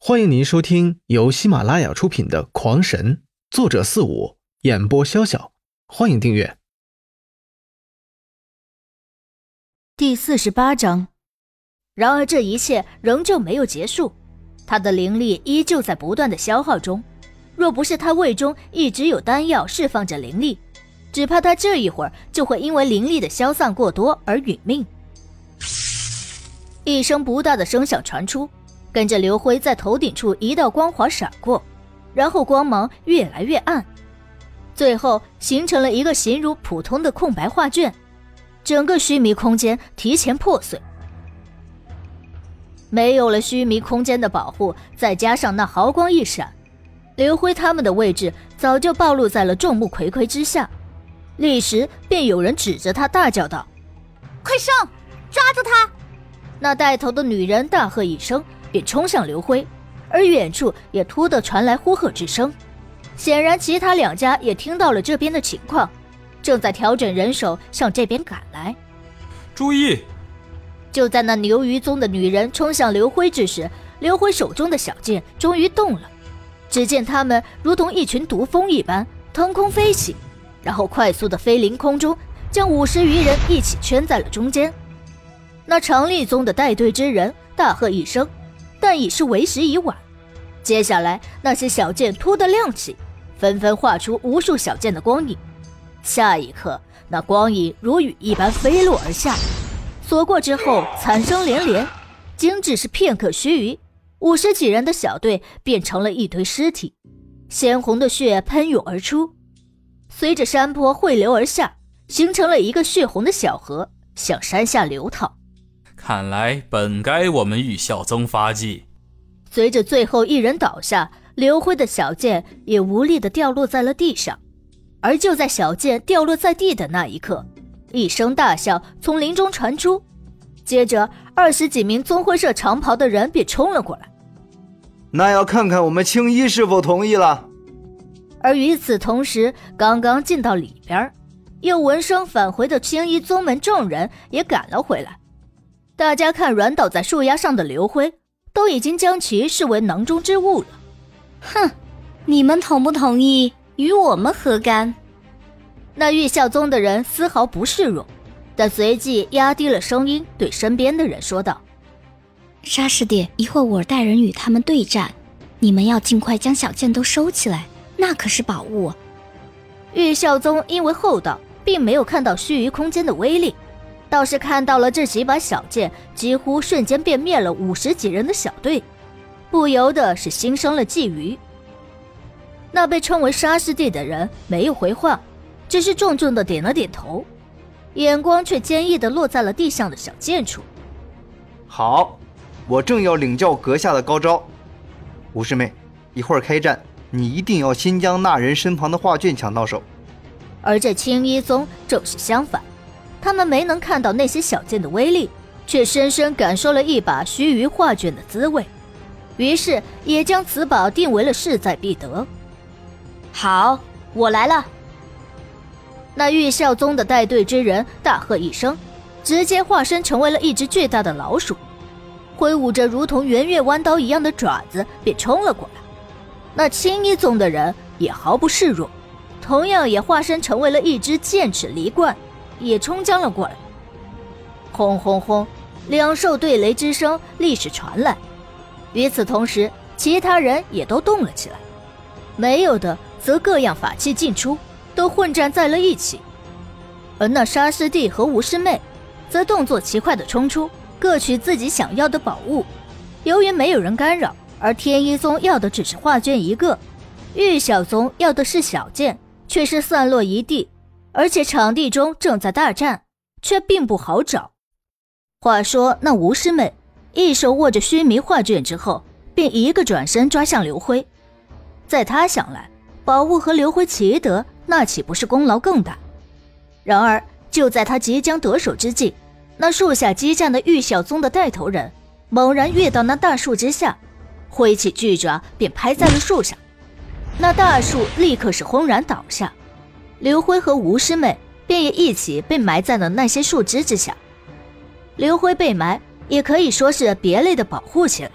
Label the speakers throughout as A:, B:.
A: 欢迎您收听由喜马拉雅出品的《狂神》，作者四五，演播潇潇。欢迎订阅。
B: 第四十八章。然而这一切仍旧没有结束，他的灵力依旧在不断的消耗中。若不是他胃中一直有丹药释放着灵力，只怕他这一会儿就会因为灵力的消散过多而殒命。一声不大的声响传出。跟着刘辉在头顶处一道光华闪过，然后光芒越来越暗，最后形成了一个形如普通的空白画卷，整个须弥空间提前破碎。没有了须弥空间的保护，再加上那毫光一闪，刘辉他们的位置早就暴露在了众目睽睽之下，立时便有人指着他大叫道：“
C: 快上，抓住他！”
B: 那带头的女人大喝一声。便冲向刘辉，而远处也突的传来呼喝之声。显然，其他两家也听到了这边的情况，正在调整人手向这边赶来。
D: 注意！
B: 就在那牛鱼宗的女人冲向刘辉之时，刘辉手中的小剑终于动了。只见他们如同一群毒蜂一般腾空飞起，然后快速的飞临空中，将五十余人一起圈在了中间。那长立宗的带队之人大喝一声。但已是为时已晚。接下来，那些小剑突的亮起，纷纷化出无数小剑的光影。下一刻，那光影如雨一般飞落而下，所过之后，惨声连连。仅只是片刻须臾，五十几人的小队变成了一堆尸体，鲜红的血喷涌而出，随着山坡汇流而下，形成了一个血红的小河，向山下流淌。
D: 看来本该我们玉孝宗发迹。
B: 随着最后一人倒下，刘辉的小剑也无力地掉落在了地上。而就在小剑掉落在地的那一刻，一声大笑从林中传出，接着二十几名宗会社长袍的人便冲了过来。
E: 那要看看我们青衣是否同意了。
B: 而与此同时，刚刚进到里边，又闻声返回的青衣宗门众人也赶了回来。大家看软倒在树丫上的刘辉，都已经将其视为囊中之物了。
C: 哼，你们同不同意与我们何干？
B: 那玉孝宗的人丝毫不示弱，但随即压低了声音对身边的人说道：“
F: 沙师弟，一会儿我带人与他们对战，你们要尽快将小剑都收起来，那可是宝物。”
B: 玉孝宗因为厚道，并没有看到须臾空间的威力。倒是看到了这几把小剑，几乎瞬间便灭了五十几人的小队，不由得是心生了觊觎。那被称为沙师弟的人没有回话，只是重重的点了点头，眼光却坚毅的落在了地上的小剑处。
E: 好，我正要领教阁下的高招。吴师妹，一会儿开战，你一定要先将那人身旁的画卷抢到手。
B: 而这青衣宗正是相反。他们没能看到那些小剑的威力，却深深感受了一把须臾画卷的滋味，于是也将此宝定为了势在必得。
C: 好，我来了。
B: 那玉孝宗的带队之人大喝一声，直接化身成为了一只巨大的老鼠，挥舞着如同圆月弯刀一样的爪子便冲了过来。那青衣宗的人也毫不示弱，同样也化身成为了一只剑齿狸鹳。也冲将了过来，轰轰轰！两兽对雷之声立时传来。与此同时，其他人也都动了起来，没有的则各样法器进出，都混战在了一起。而那沙师弟和吴师妹，则动作奇快的冲出，各取自己想要的宝物。由于没有人干扰，而天一宗要的只是画卷一个，玉小宗要的是小剑，却是散落一地。而且场地中正在大战，却并不好找。话说那吴师妹一手握着须弥画卷之后，便一个转身抓向刘辉。在他想来，宝物和刘辉齐得，那岂不是功劳更大？然而就在他即将得手之际，那树下激战的玉小宗的带头人猛然跃到那大树之下，挥起巨爪便拍在了树上，那大树立刻是轰然倒下。刘辉和吴师妹便也一起被埋在了那些树枝之下。刘辉被埋，也可以说是别类的保护起来。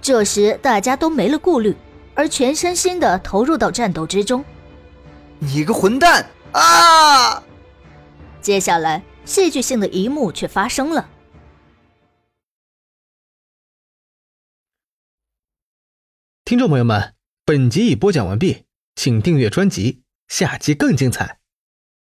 B: 这时大家都没了顾虑，而全身心的投入到战斗之中。
E: 你个混蛋啊！
B: 接下来，戏剧性的一幕却发生了。
A: 听众朋友们，本集已播讲完毕，请订阅专辑，下集更精彩。